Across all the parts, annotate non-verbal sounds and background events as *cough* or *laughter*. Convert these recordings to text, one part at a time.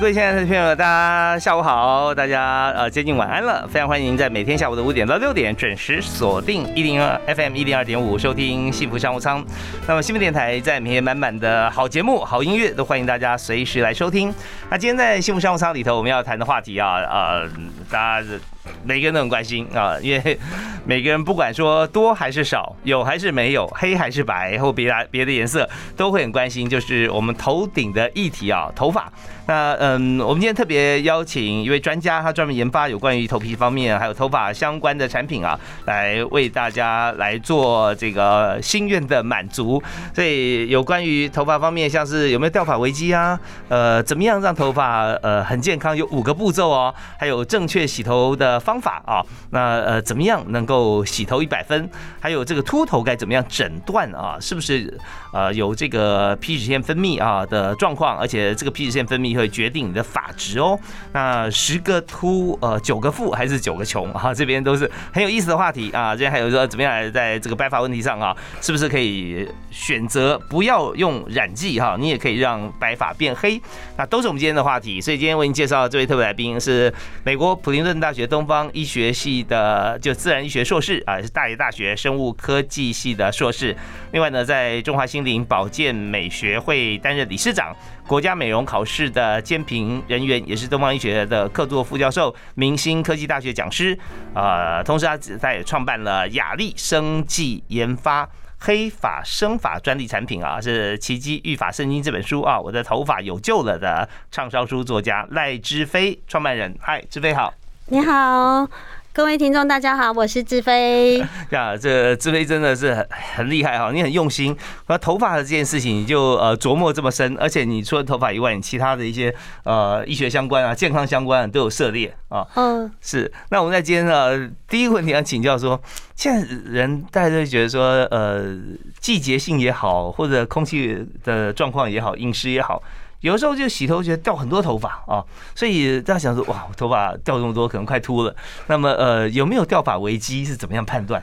各位亲爱的朋友，大家下午好，大家呃接近晚安了，非常欢迎在每天下午的五点到六点准时锁定一零二 FM 一零二点五收听幸福商务舱。那么幸福电台在每天满满的好节目、好音乐，都欢迎大家随时来收听。那今天在幸福商务舱里头，我们要谈的话题啊，呃，大家每个人都很关心啊，*laughs* 因为每个人不管说多还是少，有还是没有，黑还是白，或别的别的颜色，都会很关心，就是我们头顶的议题啊，头发。那嗯，我们今天特别邀请一位专家，他专门研发有关于头皮方面还有头发相关的产品啊，来为大家来做这个心愿的满足。所以有关于头发方面，像是有没有掉发危机啊，呃，怎么样让头发呃很健康，有五个步骤哦，还有正确洗头的方法啊，那呃怎么样能够洗头一百分？还有这个秃头该怎么样诊断啊？是不是呃有这个皮脂腺分泌啊的状况？而且这个皮脂腺分泌。会决定你的发质哦。那十个秃，呃，九个富还是九个穷啊？这边都是很有意思的话题啊。这边还有说怎么样在这个白发问题上啊，是不是可以选择不要用染剂哈？你也可以让白发变黑。那都是我们今天的话题。所以今天为您介绍的这位特别来宾是美国普林顿大学东方医学系的就自然医学硕士啊，是大爷大学生物科技系的硕士。另外呢，在中华心灵保健美学会担任理事长。国家美容考试的监评人员，也是东方医学的客座副教授，明星科技大学讲师，呃，同时他他也创办了雅丽生技研发黑发生发专利产品啊，是《奇迹育发圣经》这本书啊，我的头发有救了的畅销书作家赖之飞创办人，嗨，之飞好，你好。各位听众，大家好，我是志飞。*laughs* 呀，这志飞真的是很很厉害哈，你很用心。那头发的这件事情，你就呃琢磨这么深，而且你除了头发以外，你其他的一些呃医学相关啊、健康相关都有涉猎啊。嗯，是。那我们在今天呢，第一个问题要请教说，现在人大家都觉得说，呃，季节性也好，或者空气的状况也好，饮食也好。有的时候就洗头觉得掉很多头发啊，所以大家想说哇，头发掉这么多，可能快秃了。那么呃，有没有掉发危机是怎么样判断？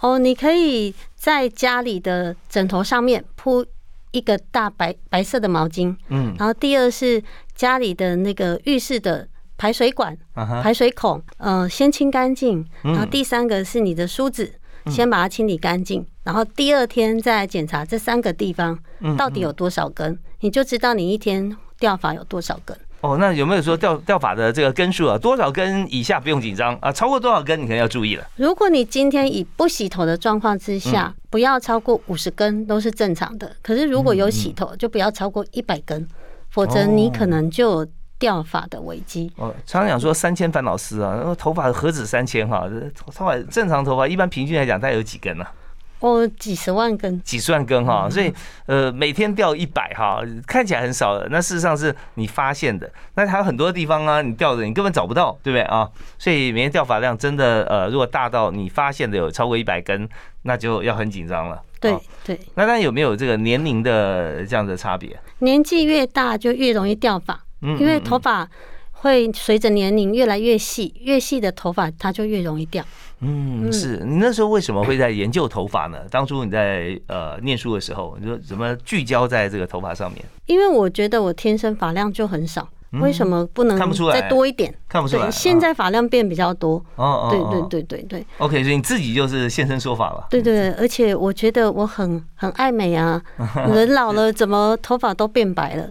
哦，你可以在家里的枕头上面铺一个大白白色的毛巾，嗯，然后第二是家里的那个浴室的排水管、排水孔，呃，先清干净。然后第三个是你的梳子，先把它清理干净。然后第二天再检查这三个地方到底有多少根。你就知道你一天掉发有多少根哦？那有没有说掉掉发的这个根数啊？多少根以下不用紧张啊？超过多少根你可能要注意了。如果你今天以不洗头的状况之下，不要超过五十根都是正常的。可是如果有洗头，就不要超过一百根，否则你可能就有掉发的危机。哦，常常讲说三千烦恼丝啊，头发何止三千哈？头发正常头发一般平均来讲大概有几根呢？哦，几十万根，几十万根哈，所以呃，每天掉一百哈，看起来很少的，那事实上是你发现的，那还有很多地方啊，你掉的你根本找不到，对不对啊？所以每天掉发量真的呃，如果大到你发现的有超过一百根，那就要很紧张了。对对，那那有没有这个年龄的这样的差别？年纪越大就越容易掉发，因为头发会随着年龄越来越细，越细的头发它就越容易掉。嗯，是你那时候为什么会在研究头发呢？当初你在呃念书的时候，你说怎么聚焦在这个头发上面？因为我觉得我天生发量就很少，为什么不能看不出来再多一点？看不出来，现在发量变比较多。哦哦，对对对对对。OK，所以你自己就是现身说法了。对对，而且我觉得我很很爱美啊，*laughs* 人老了怎么头发都变白了？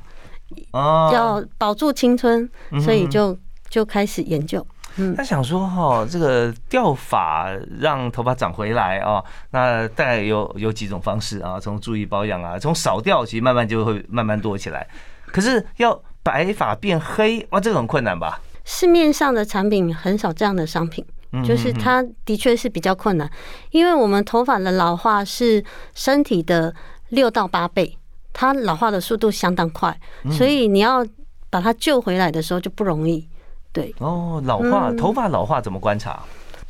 哦，要保住青春，所以就就开始研究。他想说哈，这个掉发让头发长回来啊，那大概有有几种方式啊？从注意保养啊，从少掉，其实慢慢就会慢慢多起来。可是要白发变黑，哇，这个很困难吧？市面上的产品很少这样的商品，就是它的确是比较困难，因为我们头发的老化是身体的六到八倍，它老化的速度相当快，所以你要把它救回来的时候就不容易。对哦，老化头发老化怎么观察？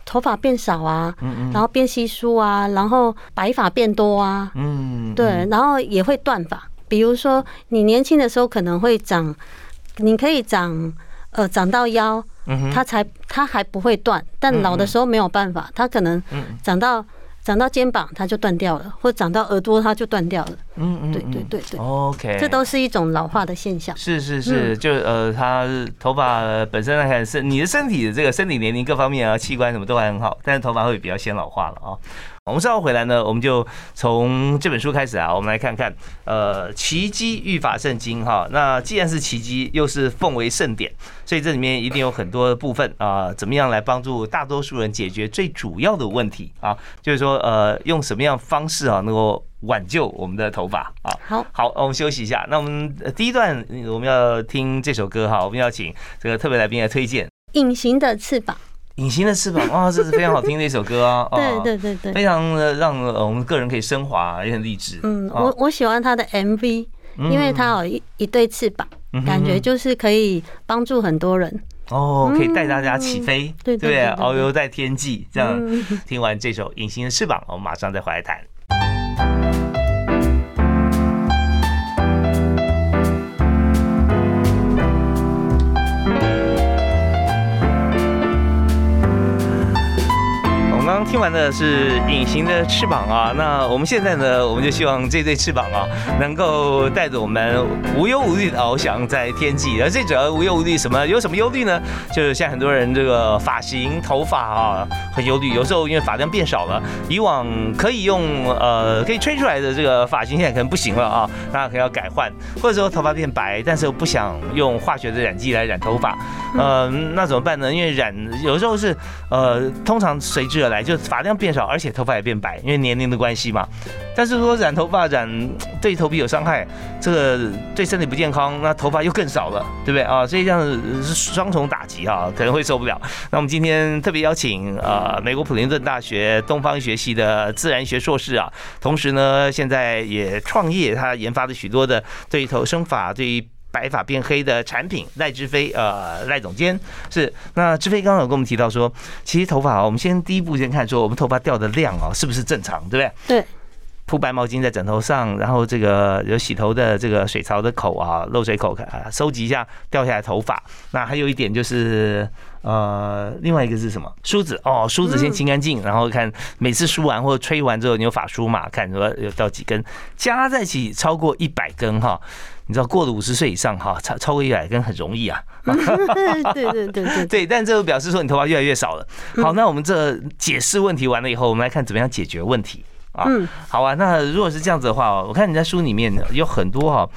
头发变少啊，然后变稀疏啊，然后白发变多啊，嗯，对，然后也会断发。比如说你年轻的时候可能会长，你可以长呃长到腰，它才它还不会断，但老的时候没有办法，它可能长到。长到肩膀它就断掉了，或长到耳朵它就断掉了。嗯嗯，对对对对。OK，这都是一种老化的现象。是是是，就呃，它头发本身来看是你的身体的这个身体年龄各方面啊，器官什么都还很好，但是头发会比较先老化了啊。我们稍后回来呢，我们就从这本书开始啊，我们来看看呃《奇迹育法圣经》哈。那既然是奇迹，又是奉为圣典，所以这里面一定有很多部分啊，怎么样来帮助大多数人解决最主要的问题啊？就是说呃，用什么样方式啊，能够挽救我们的头发啊？好，好，我们休息一下。那我们第一段我们要听这首歌哈，我们要请这个特别来宾来推荐《隐形的翅膀》。隐形的翅膀，*laughs* 哇，这是非常好听的一首歌啊！*laughs* 对对对对，非常的让我们个人可以升华，也很励志。嗯，我我喜欢他的 MV，因为他有一一对翅膀，感觉就是可以帮助很多人。哦，可以带大家起飞，对对，遨游在天际。这样听完这首《隐形的翅膀》，我们马上再回来谈。刚听完的是《隐形的翅膀》啊，那我们现在呢，我们就希望这对翅膀啊，能够带着我们无忧无虑的翱翔在天际。而最主要无忧无虑什么？有什么忧虑呢？就是像很多人这个发型、头发啊，很忧虑。有时候因为发量变少了，以往可以用呃可以吹出来的这个发型，现在可能不行了啊，那可能要改换。或者说头发变白，但是又不想用化学的染剂来染头发，呃，那怎么办呢？因为染有时候是呃，通常随之而来。就发量变少，而且头发也变白，因为年龄的关系嘛。但是说染头发染对头皮有伤害，这个对身体不健康，那头发又更少了，对不对啊？所以这样是双重打击啊，可能会受不了。那我们今天特别邀请呃美国普林顿大学东方医学系的自然学硕士啊，同时呢现在也创业，他研发的许多的对头生发对。白发变黑的产品，赖志飞，呃，赖总监是。那志飞刚刚有跟我们提到说，其实头发啊，我们先第一步先看说，我们头发掉的量啊，是不是正常，对不对？对。铺白毛巾在枕头上，然后这个有洗头的这个水槽的口啊，漏水口啊，收集一下掉下来头发。那还有一点就是，呃，另外一个是什么？梳子哦，梳子先清干净，然后看每次梳完或者吹完之后，你有发梳嘛？看说有掉几根，加在一起超过一百根哈。你知道过了五十岁以上哈，超超过一百根很容易啊。*laughs* 对对对对对，但这个表示说你头发越来越少了。好，那我们这解释问题完了以后，我们来看怎么样解决问题啊。好啊，那如果是这样子的话，我看你在书里面有很多哈，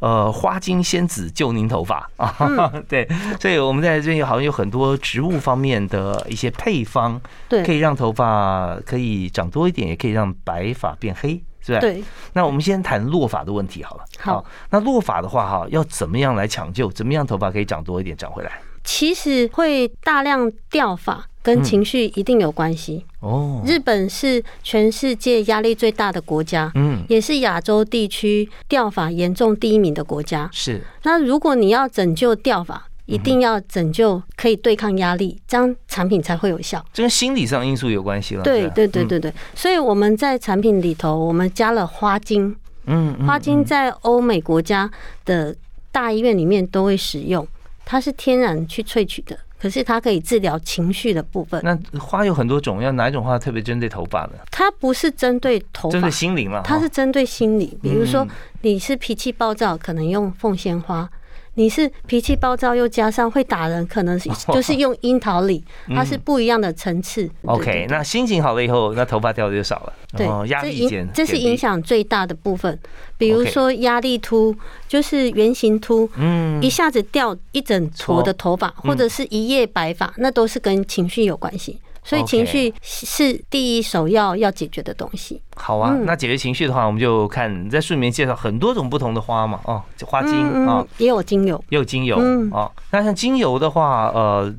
呃，花精仙子救您头发啊。*laughs* 对，所以我们在这边好像有很多植物方面的一些配方，对，可以让头发可以长多一点，也可以让白发变黑。是吧？对。那我们先谈落发的问题好了。好。那落发的话，哈，要怎么样来抢救？怎么样头发可以长多一点，长回来？其实会大量掉发跟情绪一定有关系。哦。日本是全世界压力最大的国家，嗯，也是亚洲地区掉发严重第一名的国家。是。那如果你要拯救掉发，一定要拯救，可以对抗压力，这样产品才会有效。这跟心理上因素有关系了。对对对对对，所以我们在产品里头，我们加了花精。嗯，花精在欧美国家的大医院里面都会使用，它是天然去萃取的，可是它可以治疗情绪的部分。那花有很多种，要哪一种花特别针对头发呢？它不是针对头发，针对心灵嘛？它是针对心理。比如说你是脾气暴躁，可能用凤仙花。你是脾气暴躁，又加上会打人，可能是 *laughs* 就是用樱桃李，它是不一样的层次。OK，那心情好了以后，那头发掉的就少了。对，压力减，这是影响最大的部分。比如说压力秃，就是圆形秃，嗯，一下子掉一整坨的头发，或者是一夜白发，那都是跟情绪有关系。所以情绪是第一首要要解决的东西。好啊，那解决情绪的话，我们就看在书里面介绍很多种不同的花嘛，哦，花精啊，也有精油，也有精油啊。那像精油的话，呃，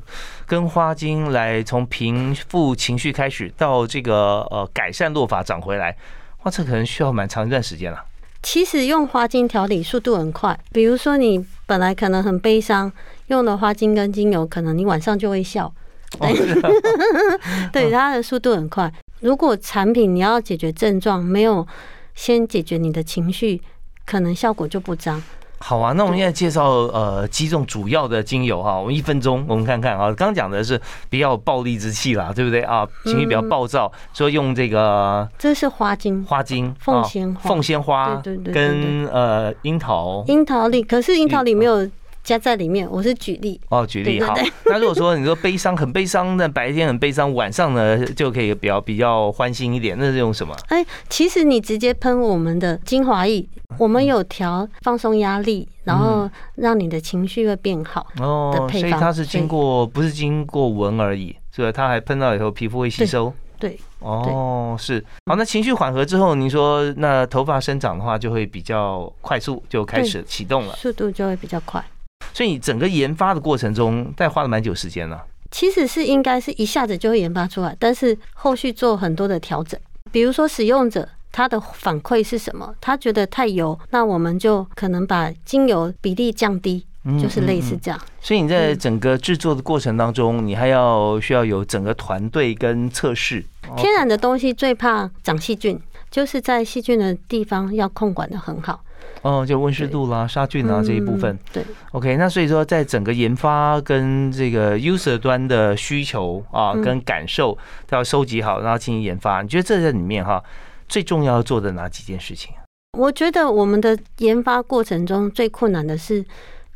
跟花精来从平复情绪开始，到这个呃改善落法长回来，哇，这可能需要蛮长一段时间了。其实用花精调理速度很快，比如说你本来可能很悲伤，用了花精跟精油，可能你晚上就会笑。*laughs* 对，它的速度很快。如果产品你要解决症状，没有先解决你的情绪，可能效果就不彰。好啊，那我们现在介绍呃几种主要的精油哈，我们一分钟我们看看啊。刚刚讲的是比较暴力之气啦，对不对啊？情绪比较暴躁，说用这个这是花精，花精凤仙花，凤仙花，对对对，跟呃樱桃，樱桃里可是樱桃里没有。加在里面，我是举例哦，举例好。*laughs* 那如果说你说悲伤很悲伤，那白天很悲伤，晚上呢就可以比较比较欢心一点，那是用什么？哎，其实你直接喷我们的精华液，我们有调放松压力，然后让你的情绪会变好哦。所以它是经过不是经过闻而已，是吧？它还喷到以后皮肤会吸收。对，哦，是。好，那情绪缓和之后，您说那头发生长的话就会比较快速，就开始启动了，速度就会比较快。所以你整个研发的过程中，大概花了蛮久时间了。其实是应该是一下子就会研发出来，但是后续做很多的调整。比如说使用者他的反馈是什么，他觉得太油，那我们就可能把精油比例降低，就是类似这样。所以你在整个制作的过程当中，你还要需要有整个团队跟测试。天然的东西最怕长细菌，就是在细菌的地方要控管的很好。哦，就温湿度啦、杀菌啊这一部分。对，OK，那所以说，在整个研发跟这个 user 端的需求啊，跟感受都要收集好，然后进行研发。你觉得这在里面哈，最重要做的哪几件事情？我觉得我们的研发过程中最困难的是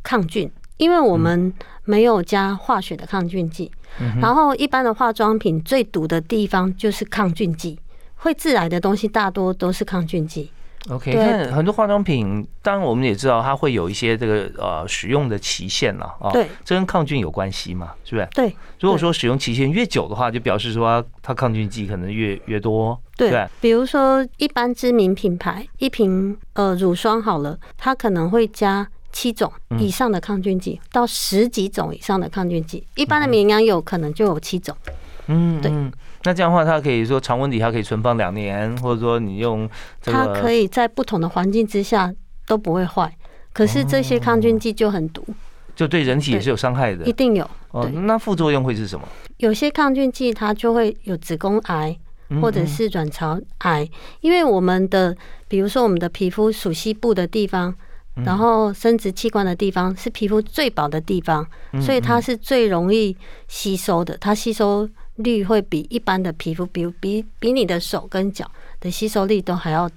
抗菌，因为我们没有加化学的抗菌剂。然后一般的化妆品最毒的地方就是抗菌剂，会致癌的东西大多都是抗菌剂。OK，看很多化妆品，当然我们也知道它会有一些这个呃使用的期限了啊。对，这跟抗菌有关系嘛？是不是？对。如果说使用期限越久的话，就表示说它抗菌剂可能越越多。对。比如说一般知名品牌一瓶呃乳霜好了，它可能会加七种以上的抗菌剂，到十几种以上的抗菌剂。一般的绵羊有可能就有七种。嗯，对。那这样的话，它可以说常温底下可以存放两年，或者说你用它可以在不同的环境之下都不会坏。可是这些抗菌剂就很毒，就对人体也是有伤害的。一定有。哦，那副作用会是什么？有些抗菌剂它就会有子宫癌或者是卵巢癌，因为我们的比如说我们的皮肤属西部的地方，然后生殖器官的地方是皮肤最薄的地方，所以它是最容易吸收的，它吸收。率会比一般的皮肤，比比比你的手跟脚的吸收力都还要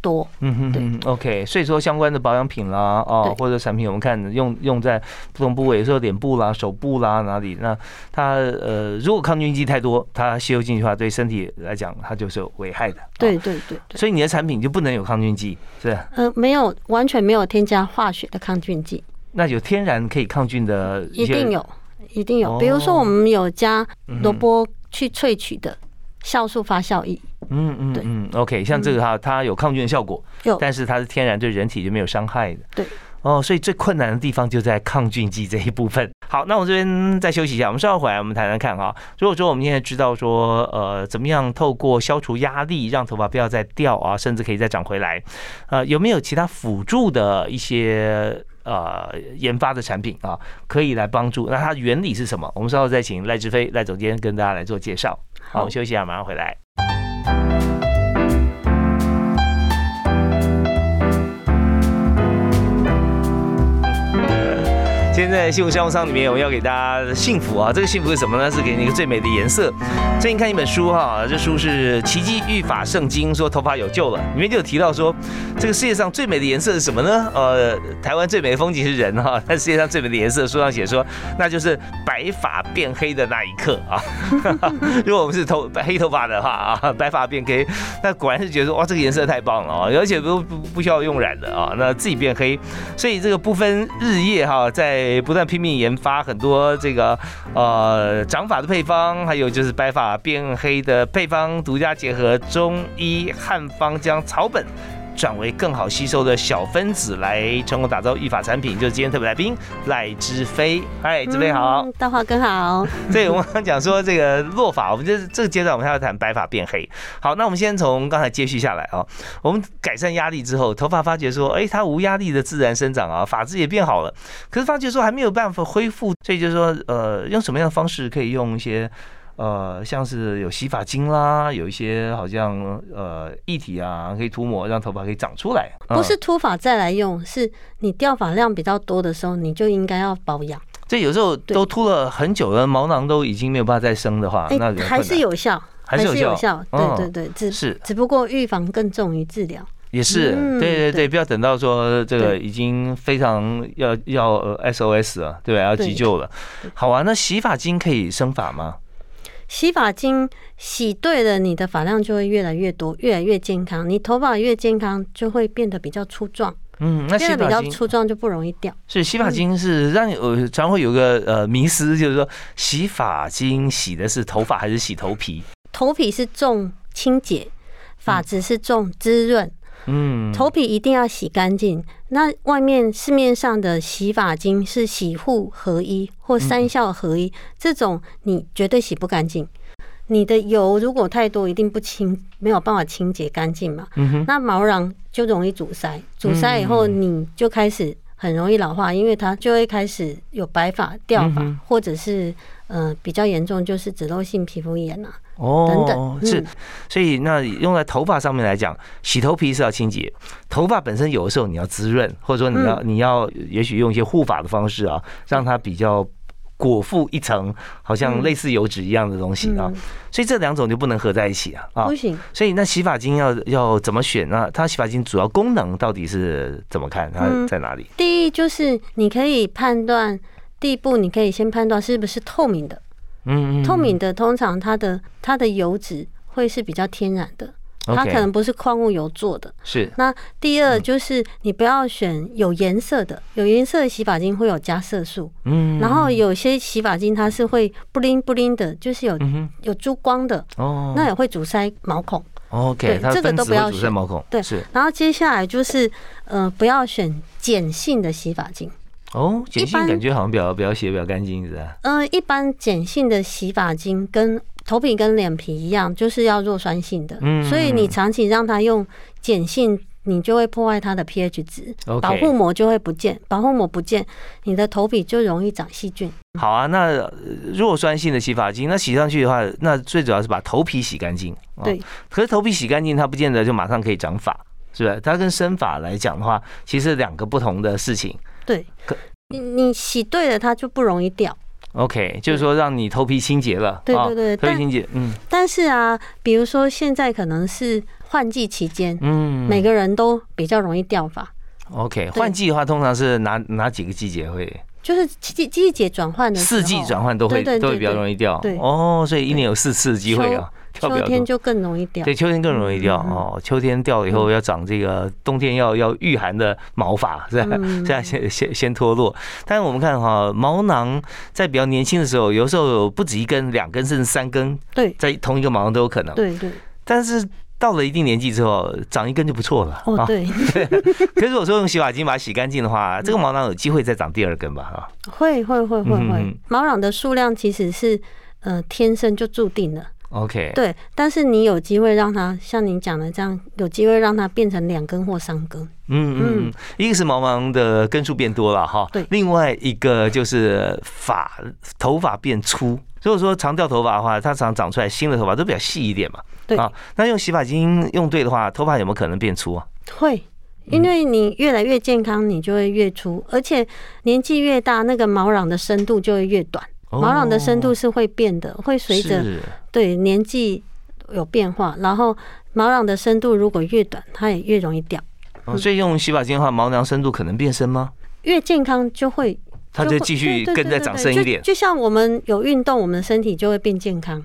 多。嗯哼，对，OK。所以说相关的保养品啦，哦，或者产品，我们看用用在不同部位，有时候脸部啦、手部啦哪里，那它呃，如果抗菌剂太多，它吸收进去的话，对身体来讲，它就是有危害的。对对对。所以你的产品就不能有抗菌剂，是呃，没有，完全没有添加化学的抗菌剂。那有天然可以抗菌的，一定有。一定有，比如说我们有加萝卜去萃取的酵素发酵液。嗯嗯，对，嗯，OK，像这个哈，它有抗菌的效果，有，但是它是天然，对人体就没有伤害的。对，哦，所以最困难的地方就在抗菌剂这一部分。好，那我这边再休息一下，我们稍后回来，我们谈谈看哈。如果说我们现在知道说，呃，怎么样透过消除压力，让头发不要再掉啊，甚至可以再长回来，呃，有没有其他辅助的一些？呃，研发的产品啊，可以来帮助。那它原理是什么？我们稍后再请赖志飞赖总监跟大家来做介绍。好，我们休息一下，马上回来。现在幸福商务舱里面，我们要给大家幸福啊！这个幸福是什么呢？是给你一个最美的颜色。最近看一本书哈，这书是《奇迹育法圣经》，说头发有救了。里面就有提到说，这个世界上最美的颜色是什么呢？呃，台湾最美的风景是人哈，*laughs* 但世界上最美的颜色，书上写说，那就是白发变黑的那一刻啊。*laughs* 如果我们是头黑头发的话啊，白发变黑，那果然是觉得哇，这个颜色太棒了啊，而且不不不需要用染的啊，那自己变黑。所以这个不分日夜哈，在不断拼命研发很多这个呃长发的配方，还有就是白发变黑的配方，独家结合中医汉方将草本。转为更好吸收的小分子来成功打造育发产品，就是今天特别来宾赖之飞。嗨，之飞好，大华哥好。*laughs* 对，我们刚讲说这个落发，我们这这个阶段我们还要谈白发变黑。好，那我们先从刚才接续下来啊，我们改善压力之后，头发发觉说，哎，它无压力的自然生长啊，发质也变好了。可是发觉说还没有办法恢复，所以就是说，呃，用什么样的方式可以用一些？呃，像是有洗发精啦，有一些好像呃液体啊，可以涂抹，让头发可以长出来。不是秃发再来用，是你掉发量比较多的时候，你就应该要保养。这有时候都秃了很久了，毛囊都已经没有办法再生的话，那还是有效，还是有效。对对对，只是只不过预防更重于治疗。也是，对对对，不要等到说这个已经非常要要 SOS 了，对吧？要急救了。好啊，那洗发精可以生发吗？洗发精洗对了，你的发量就会越来越多，越来越健康。你头发越健康，就会变得比较粗壮。嗯，那变得比较粗壮就不容易掉。所以洗发精是让你呃，常会有个呃迷思，就是说洗发精洗的是头发还是洗头皮？头皮是重清洁，发质是重滋润。嗯，头皮一定要洗干净。那外面市面上的洗发精是洗护合一或三效合一，这种你绝对洗不干净。你的油如果太多，一定不清，没有办法清洁干净嘛。那毛囊就容易阻塞，阻塞以后你就开始很容易老化，因为它就会开始有白发、掉发，或者是呃比较严重就是脂漏性皮肤炎啊。哦，是，所以那用在头发上面来讲，洗头皮是要清洁，头发本身有的时候你要滋润，或者说你要你要也许用一些护发的方式啊，让它比较裹覆一层，好像类似油脂一样的东西啊，所以这两种就不能合在一起啊啊，不行。所以那洗发精要要怎么选呢？它洗发精主要功能到底是怎么看？它在哪里？第一就是你可以判断，第一步你可以先判断是不是透明的。嗯，透明的通常它的它的油脂会是比较天然的，它可能不是矿物油做的。是。那第二就是你不要选有颜色的，有颜色的洗发精会有加色素。嗯。然后有些洗发精它是会不灵不灵的，就是有有珠光的。哦。那也会阻塞毛孔。OK。这个都不要选。毛孔。对。是。然后接下来就是呃，不要选碱性的洗发精。哦，碱性感觉好像比较比较洗比较干净，是吧？嗯，一般碱性的洗发精跟头皮跟脸皮一样，就是要弱酸性的。嗯，所以你长期让它用碱性，你就会破坏它的 pH 值，保护膜就会不见，保护膜不见，你的头皮就容易长细菌。好啊，那弱酸性的洗发精，那洗上去的话，那最主要是把头皮洗干净。对，可是头皮洗干净，它不见得就马上可以长发，是不是？它跟生发来讲的话，其实两个不同的事情。对，你你洗对了，它就不容易掉。OK，就是说让你头皮清洁了。对对对，头皮清洁。嗯。但是啊，比如说现在可能是换季期间，嗯，每个人都比较容易掉发。OK，换季的话，通常是哪哪几个季节会？就是季季节转换的，四季转换都会都会比较容易掉。对哦，所以一年有四次机会啊。*laughs* 秋天就更容易掉，对，秋天更容易掉哦。秋天掉了以后要长这个冬天要要御寒的毛发，*laughs* 是吧？这样先先先脱落。但是我们看哈，毛囊在比较年轻的时候，有时候不止一根、两根，甚至三根，对，在同一个毛囊都有可能。对对。但是到了一定年纪之后，长一根就不错了。哦，*laughs* 对。可是如果说用洗发精把它洗干净的话，这个毛囊有机会再长第二根吧？哈。会会会会会。毛囊的数量其实是呃天生就注定了。OK，对，但是你有机会让它像你讲的这样，有机会让它变成两根或三根。嗯嗯，一个是毛囊的根数变多了哈，对，另外一个就是发头发变粗。如果说长掉头发的话，它常长出来新的头发都比较细一点嘛。对啊，那用洗发精用对的话，头发有没有可能变粗啊？会，因为你越来越健康，你就会越粗，而且年纪越大，那个毛囊的深度就会越短。毛囊的深度是会变的，会随着对年纪有变化。然后毛囊的深度如果越短，它也越容易掉。所以用洗发精的话，毛囊深度可能变深吗？越健康就会，它就继续跟着长深一点。就像我们有运动，我们的身体就会变健康。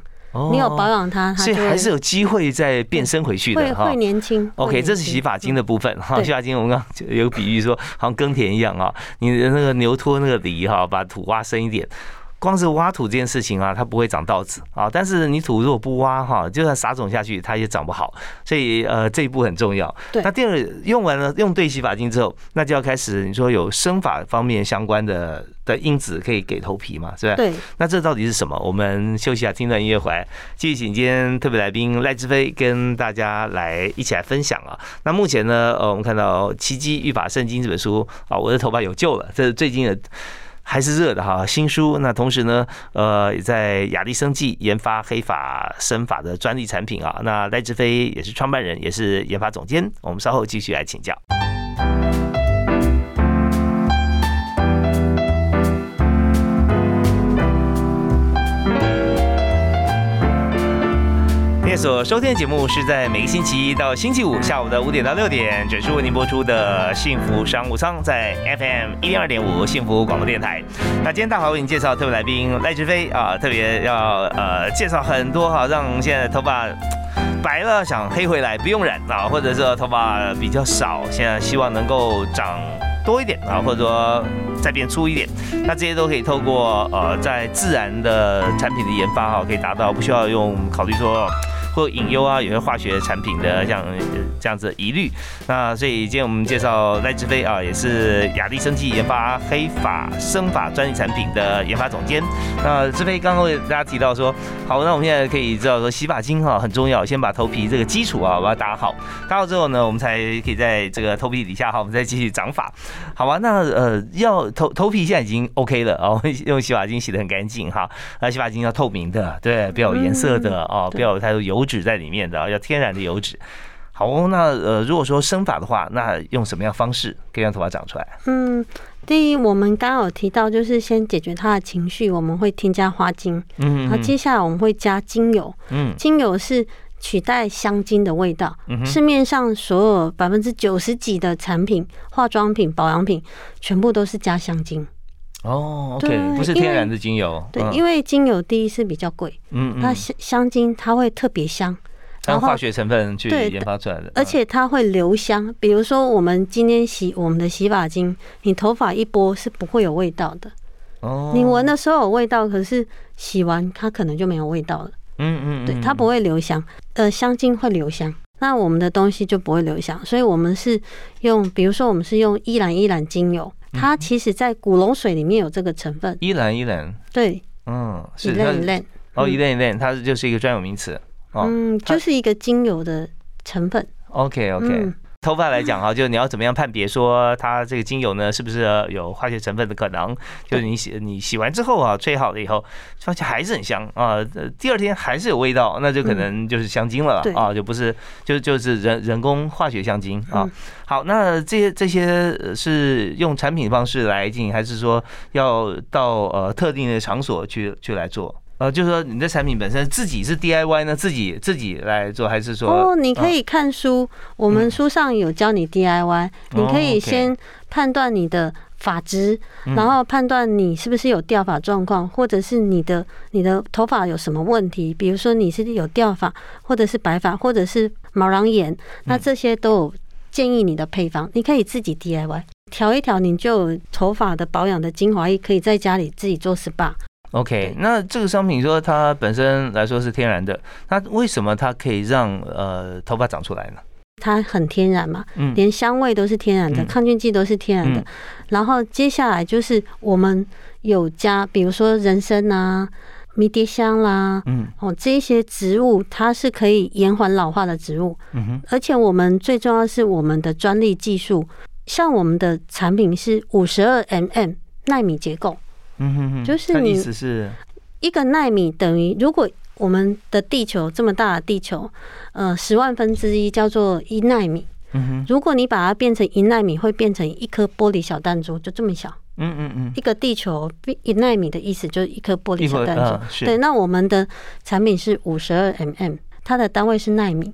你有保养它，所以还是有机会再变身回去的哈，会年轻。OK，这是洗发精的部分哈，洗发精我们刚刚有比喻说，好像耕田一样啊，你的那个牛拖那个犁哈，把土挖深一点。光是挖土这件事情啊，它不会长稻子啊。但是你土如果不挖哈，就算撒种下去，它也长不好。所以呃，这一步很重要。对。那第二，用完了用对洗发精之后，那就要开始你说有生发方面相关的的因子可以给头皮嘛，是吧？对。那这到底是什么？我们休息一下，听段音乐回来，继续请今天特别来宾赖志飞跟大家来一起来分享啊。那目前呢，呃，我们看到《奇迹育法圣经》这本书啊，我的头发有救了，这是最近的。还是热的哈，新书。那同时呢，呃，也在雅丽生技研发黑法生法的专利产品啊。那赖志飞也是创办人，也是研发总监。我们稍后继续来请教。所收听的节目是在每个星期一到星期五下午的五点到六点，准时为您播出的《幸福商务舱》在 FM 一零二点五幸福广播电台。那今天大华为您介绍特别来宾赖志飞啊，特别要呃介绍很多哈，让现在头发白了想黑回来不用染啊，或者说头发比较少，现在希望能够长多一点啊，或者说再变粗一点，那这些都可以透过呃在自然的产品的研发哈，可以达到不需要用考虑说。或隐忧啊，有些化学产品的像这样子疑虑，那所以今天我们介绍赖志飞啊，也是雅丽生技研发黑发生发专利产品的研发总监。那志飞刚刚为大家提到说，好，那我们现在可以知道说洗发精哈很重要，先把头皮这个基础啊把它打好，打好之后呢，我们才可以在这个头皮底下哈，我们再继续长发，好吧？那呃要头头皮现在已经 OK 了哦，用洗发精洗的很干净哈，那洗发精要透明的，对，不要有颜色的哦，不要有太多油。油脂在里面的，要天然的油脂。好，那呃，如果说生发的话，那用什么样方式可以让头发长出来？嗯，第一，我们刚刚有提到，就是先解决他的情绪，我们会添加花精。嗯，然后，接下来我们会加精油。嗯，精油是取代香精的味道。嗯市面上所有百分之九十几的产品、化妆品、保养品，全部都是加香精。哦，OK，不是天然的精油。对，因为精油第一是比较贵，嗯，那香香精它会特别香，然后化学成分去研发出来的，而且它会留香。比如说，我们今天洗我们的洗发精，你头发一拨是不会有味道的。哦，你闻的时候有味道，可是洗完它可能就没有味道了。嗯嗯，对，它不会留香，呃，香精会留香，那我们的东西就不会留香。所以我们是用，比如说我们是用依兰依兰精油。它其实，在古龙水里面有这个成分，依兰依兰，对，嗯，是依兰依兰，哦，依兰依兰，它就是一个专有名词，嗯，就是一个精油的成分，OK OK。头发来讲哈，*laughs* 就是你要怎么样判别说它这个精油呢是不是有化学成分的可能？就是你洗你洗完之后啊，吹好了以后，发现还是很香啊，第二天还是有味道，那就可能就是香精了啊，就不是就就是人人工化学香精啊。好，那这些这些是用产品方式来进行，还是说要到呃特定的场所去去来做？呃，就是说你的产品本身自己是 DIY 呢，自己自己来做，还是说哦，你可以看书，我们书上有教你 DIY，你可以先判断你的发质，然后判断你是不是有掉发状况，或者是你的你的头发有什么问题，比如说你是有掉发，或者是白发，或者是毛囊炎，那这些都有建议你的配方，你可以自己 DIY 调一调，你就有头发的保养的精华液，可以在家里自己做 SPA。OK，那这个商品说它本身来说是天然的，那为什么它可以让呃头发长出来呢？它很天然嘛，嗯，连香味都是天然的，抗菌剂都是天然的。然后接下来就是我们有加，比如说人参啊、迷迭香啦，嗯，哦，这些植物它是可以延缓老化的植物，嗯哼。而且我们最重要是我们的专利技术，像我们的产品是五十二 mm 纳米结构。嗯哼哼，就是你意思是，一个纳米等于如果我们的地球这么大的地球，呃，十万分之一叫做一纳米。嗯哼，如果你把它变成一纳米，会变成一颗玻璃小弹珠，就这么小。嗯嗯嗯，一个地球一纳米的意思就是一颗玻璃小弹珠。对，那我们的产品是五十二 mm，它的单位是纳米。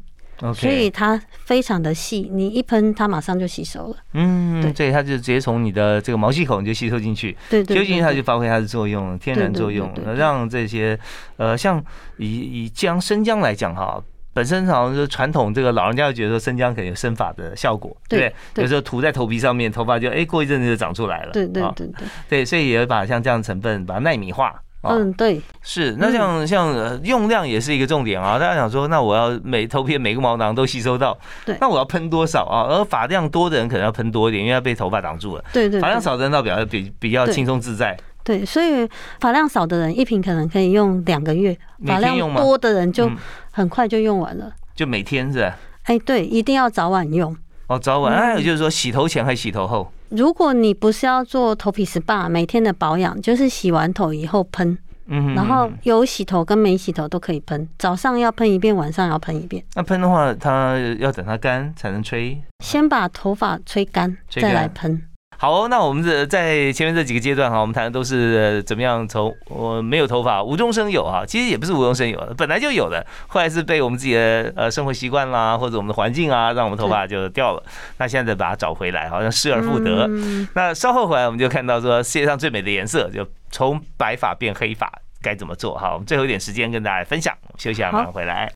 所以它非常的细，你一喷它马上就吸收了。嗯，对，它就直接从你的这个毛细孔就吸收进去，对对，吸收进去它就发挥它的作用，天然作用，让这些呃，像以以姜生姜来讲哈，本身好像是传统这个老人家就觉得说生姜可能有生发的效果，对，有时候涂在头皮上面，头发就哎过一阵子就长出来了，对对对对，对，所以也会把像这样的成分把它纳米化。嗯，对，是那像像用量也是一个重点啊。大家想说，那我要每头皮每个毛囊都吸收到，对，那我要喷多少啊？而发量多的人可能要喷多一点，因为要被头发挡住了。对对，发量少的人倒比较比比较轻松自在。对，所以发量少的人一瓶可能可以用两个月，发量多的人就很快就用完了。就每天是？哎，对，一定要早晚用。哦，早晚。还有就是说，洗头前还是洗头后？如果你不是要做头皮 SPA，每天的保养就是洗完头以后喷。嗯，然后有洗头跟没洗头都可以喷，早上要喷一遍，晚上要喷一遍。那喷的话，它要等它干才能吹。先把头发吹干，再来喷。好，那我们这在前面这几个阶段哈，我们谈的都是怎么样从我没有头发无中生有啊，其实也不是无中生有，本来就有的，后来是被我们自己的呃生活习惯啦，或者我们的环境啊，让我们头发就掉了。那现在把它找回来，好像失而复得。那稍后回来我们就看到说，世界上最美的颜色就。从白发变黑发该怎么做？哈，我们最后一点时间跟大家分享。休息下，马上回来。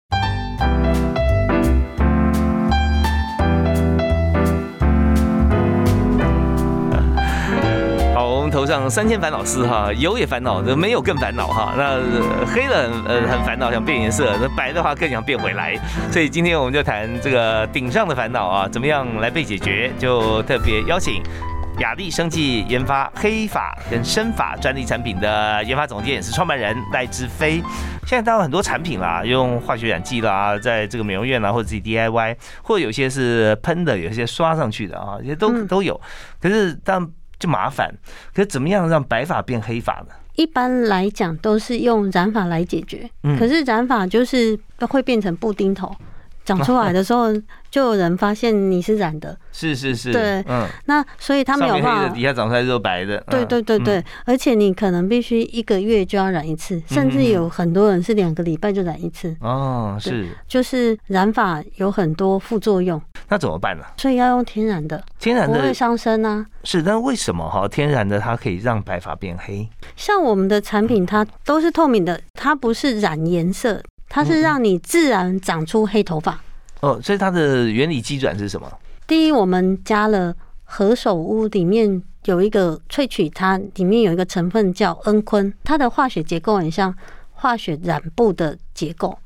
头上三千烦恼丝哈，有也烦恼，没有更烦恼哈。那黑了呃很烦恼，想变颜色；那白的话更想变回来。所以今天我们就谈这个顶上的烦恼啊，怎么样来被解决？就特别邀请。雅丽生技研发黑发跟生发专利产品的研发总监也是创办人赖志飞。现在当然很多产品啦，用化学染剂啦，在这个美容院啦或者自己 DIY，或者有些是喷的，有些刷上去的啊，这些都都有。可是但就麻烦。可是怎么样让白发变黑发呢？一般来讲都是用染发来解决。可是染发就是会变成布丁头。长出来的时候，就有人发现你是染的，是是是，对，嗯，那所以他没有办法，底下长出来肉白的，对对对。对，而且你可能必须一个月就要染一次，甚至有很多人是两个礼拜就染一次，哦，是，就是染发有很多副作用，那怎么办呢？所以要用天然的，天然的不会伤身啊。是，但为什么哈天然的它可以让白发变黑？像我们的产品，它都是透明的，它不是染颜色。它是让你自然长出黑头发哦，所以它的原理基转是什么？第一，我们加了何首乌，里面有一个萃取，它里面有一个成分叫恩醌，它的化学结构很像化学染布的结构，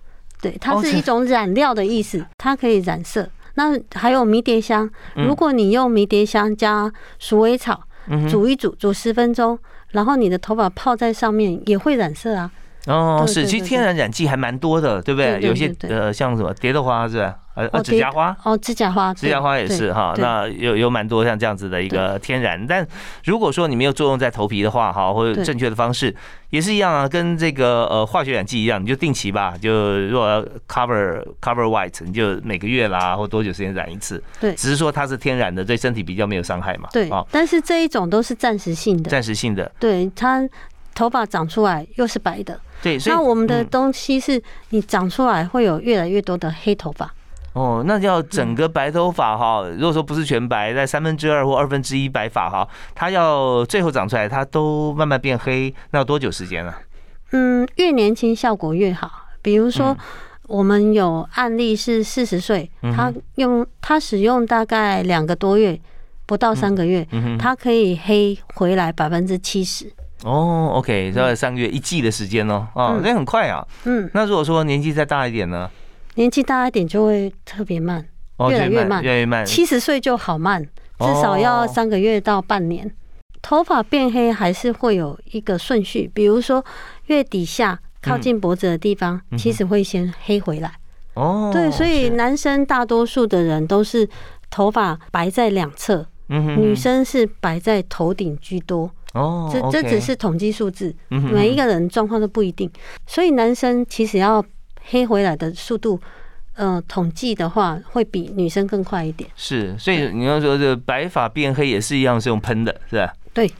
对，它是一种染料的意思，它可以染色。那还有迷迭香，如果你用迷迭香加鼠尾草煮一煮，煮十分钟，然后你的头发泡在上面也会染色啊。哦，是，其实天然染剂还蛮多的，对不对？有些呃，像什么蝶豆花是吧？呃，指甲花哦，指甲花，指甲花也是哈。那有有蛮多像这样子的一个天然，但如果说你没有作用在头皮的话，哈，或者正确的方式也是一样啊，跟这个呃化学染剂一样，你就定期吧，就如果要 cover cover white，你就每个月啦，或多久时间染一次。对，只是说它是天然的，对身体比较没有伤害嘛。对，但是这一种都是暂时性的，暂时性的。对，它头发长出来又是白的。对，那我们的东西是你长出来会有越来越多的黑头发。哦，那要整个白头发哈，如果说不是全白，在三分之二或二分之一白发哈，它要最后长出来，它都慢慢变黑，那要多久时间呢？嗯，越年轻效果越好。比如说，我们有案例是四十岁，他用他使用大概两个多月，不到三个月，他可以黑回来百分之七十。哦，OK，在三个月一季的时间哦，啊，那很快啊。嗯，那如果说年纪再大一点呢？年纪大一点就会特别慢，越来越慢，越来越慢。七十岁就好慢，至少要三个月到半年。头发变黑还是会有一个顺序，比如说月底下靠近脖子的地方，其实会先黑回来。哦，对，所以男生大多数的人都是头发白在两侧，女生是白在头顶居多。哦，这这只是统计数字，每一个人状况都不一定，所以男生其实要黑回来的速度，呃，统计的话会比女生更快一点。是，所以你要说这白发变黑也是一样是用喷的，是吧？对，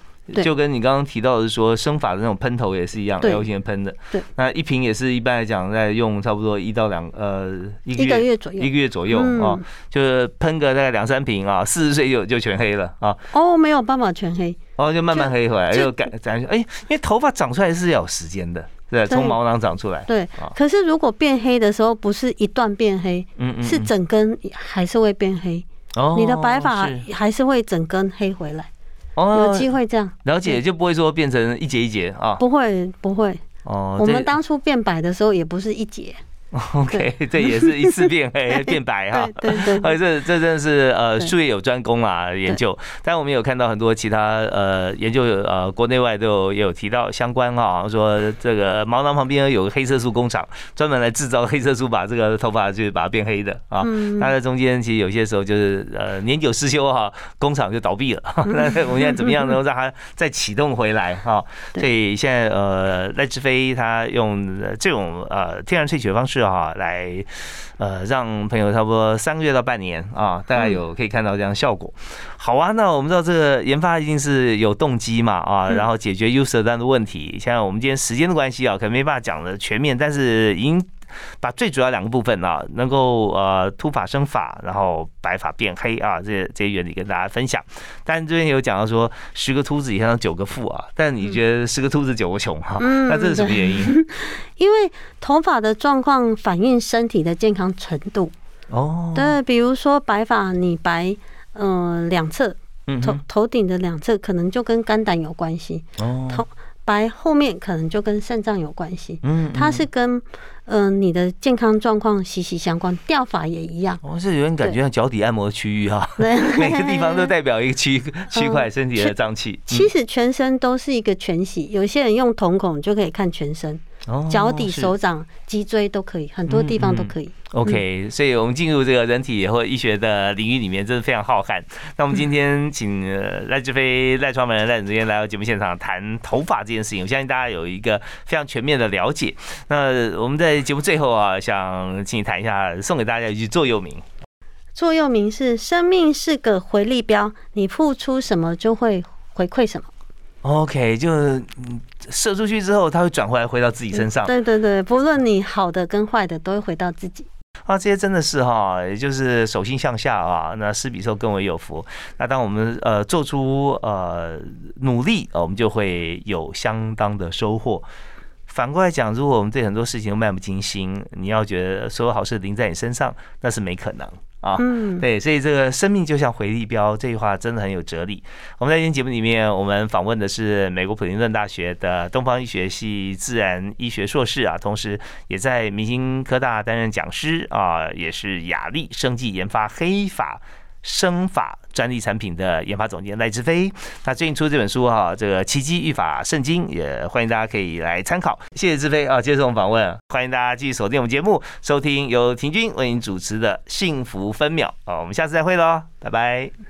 就跟你刚刚提到的说生发的那种喷头也是一样，L 型喷的。对，那一瓶也是一般来讲在用差不多一到两呃一个月左右，一个月左右啊，就是喷个大概两三瓶啊，四十岁就就全黑了啊。哦，没有办法全黑，哦，就慢慢黑回来，就感感觉哎，因为头发长出来是要有时间的，对，从毛囊长出来。对，可是如果变黑的时候，不是一段变黑，嗯嗯，是整根还是会变黑。哦，你的白发还是会整根黑回来。有机会这样了解，就不会说变成一节一节啊？不会，不会。哦，我们当初变白的时候也不是一节。*laughs* OK，这也是一次变 *laughs* 黑变白哈，对对，而 *laughs* 这这真的是呃术业有专攻啊研究，但我们有看到很多其他呃研究呃国内外都有也有提到相关哈，说这个毛囊旁边有个黑色素工厂，专门来制造黑色素，把这个头发就把它变黑的啊。那在中间其实有些时候就是呃年久失修哈，工厂就倒闭了。那我们现在怎么样能够让它再启动回来哈？所以现在呃赖志飞他用这种呃天然萃取的方式。啊，来，呃，让朋友差不多三个月到半年啊，大概有可以看到这样效果。好啊，那我们知道这个研发一定是有动机嘛啊，然后解决 user 端的问题。现在我们今天时间的关系啊，可能没办法讲的全面，但是已经。把最主要两个部分啊，能够呃秃发生发，然后白发变黑啊，这些这些原理跟大家分享。但这边有讲到说十个秃子以上九个富啊，但你觉得十个秃子九个穷哈？那这是什么原因？*laughs* 因为头发的状况反映身体的健康程度哦。对，比如说白发，你白嗯两侧，头头顶的两侧可能就跟肝胆有关系哦。头白后面可能就跟肾脏有关系，嗯，它是跟嗯你的健康状况息息相关，掉法也一样。我是有点感觉像脚底按摩区域哈，*laughs* *laughs* 每个地方都代表一个区区块身体的脏器。其实全身都是一个全息，有些人用瞳孔就可以看全身。脚底、手掌、脊椎都可以，很多地方都可以。OK，所以我们进入这个人体或医学的领域里面，真的非常浩瀚。那我们今天请赖志飞、赖创办人赖总监来到节目现场谈头发这件事情，我相信大家有一个非常全面的了解。那我们在节目最后啊，想请你谈一下，送给大家一句座右铭。座右铭是：生命是个回力标，你付出什么就会回馈什么。OK，就是射出去之后，它会转回来，回到自己身上。对对对，不论你好的跟坏的，都会回到自己。啊，这些真的是哈，也就是手心向下啊。那施比受更为有福。那当我们呃做出呃努力，我们就会有相当的收获。反过来讲，如果我们对很多事情都漫不经心，你要觉得所有好事临在你身上，那是没可能。啊，嗯，对，所以这个生命就像回力标这句话真的很有哲理。我们在今天节目里面，我们访问的是美国普林顿大学的东方医学系自然医学硕士啊，同时也在明星科大担任讲师啊，也是雅丽生技研发黑法。生法专利产品的研发总监赖志飞，他最近出这本书哈，这个奇迹育法圣经，也欢迎大家可以来参考。谢谢志飞啊，接受我们访问，欢迎大家继续锁定我们节目，收听由婷君为您主持的幸福分秒啊，我们下次再会喽，拜拜。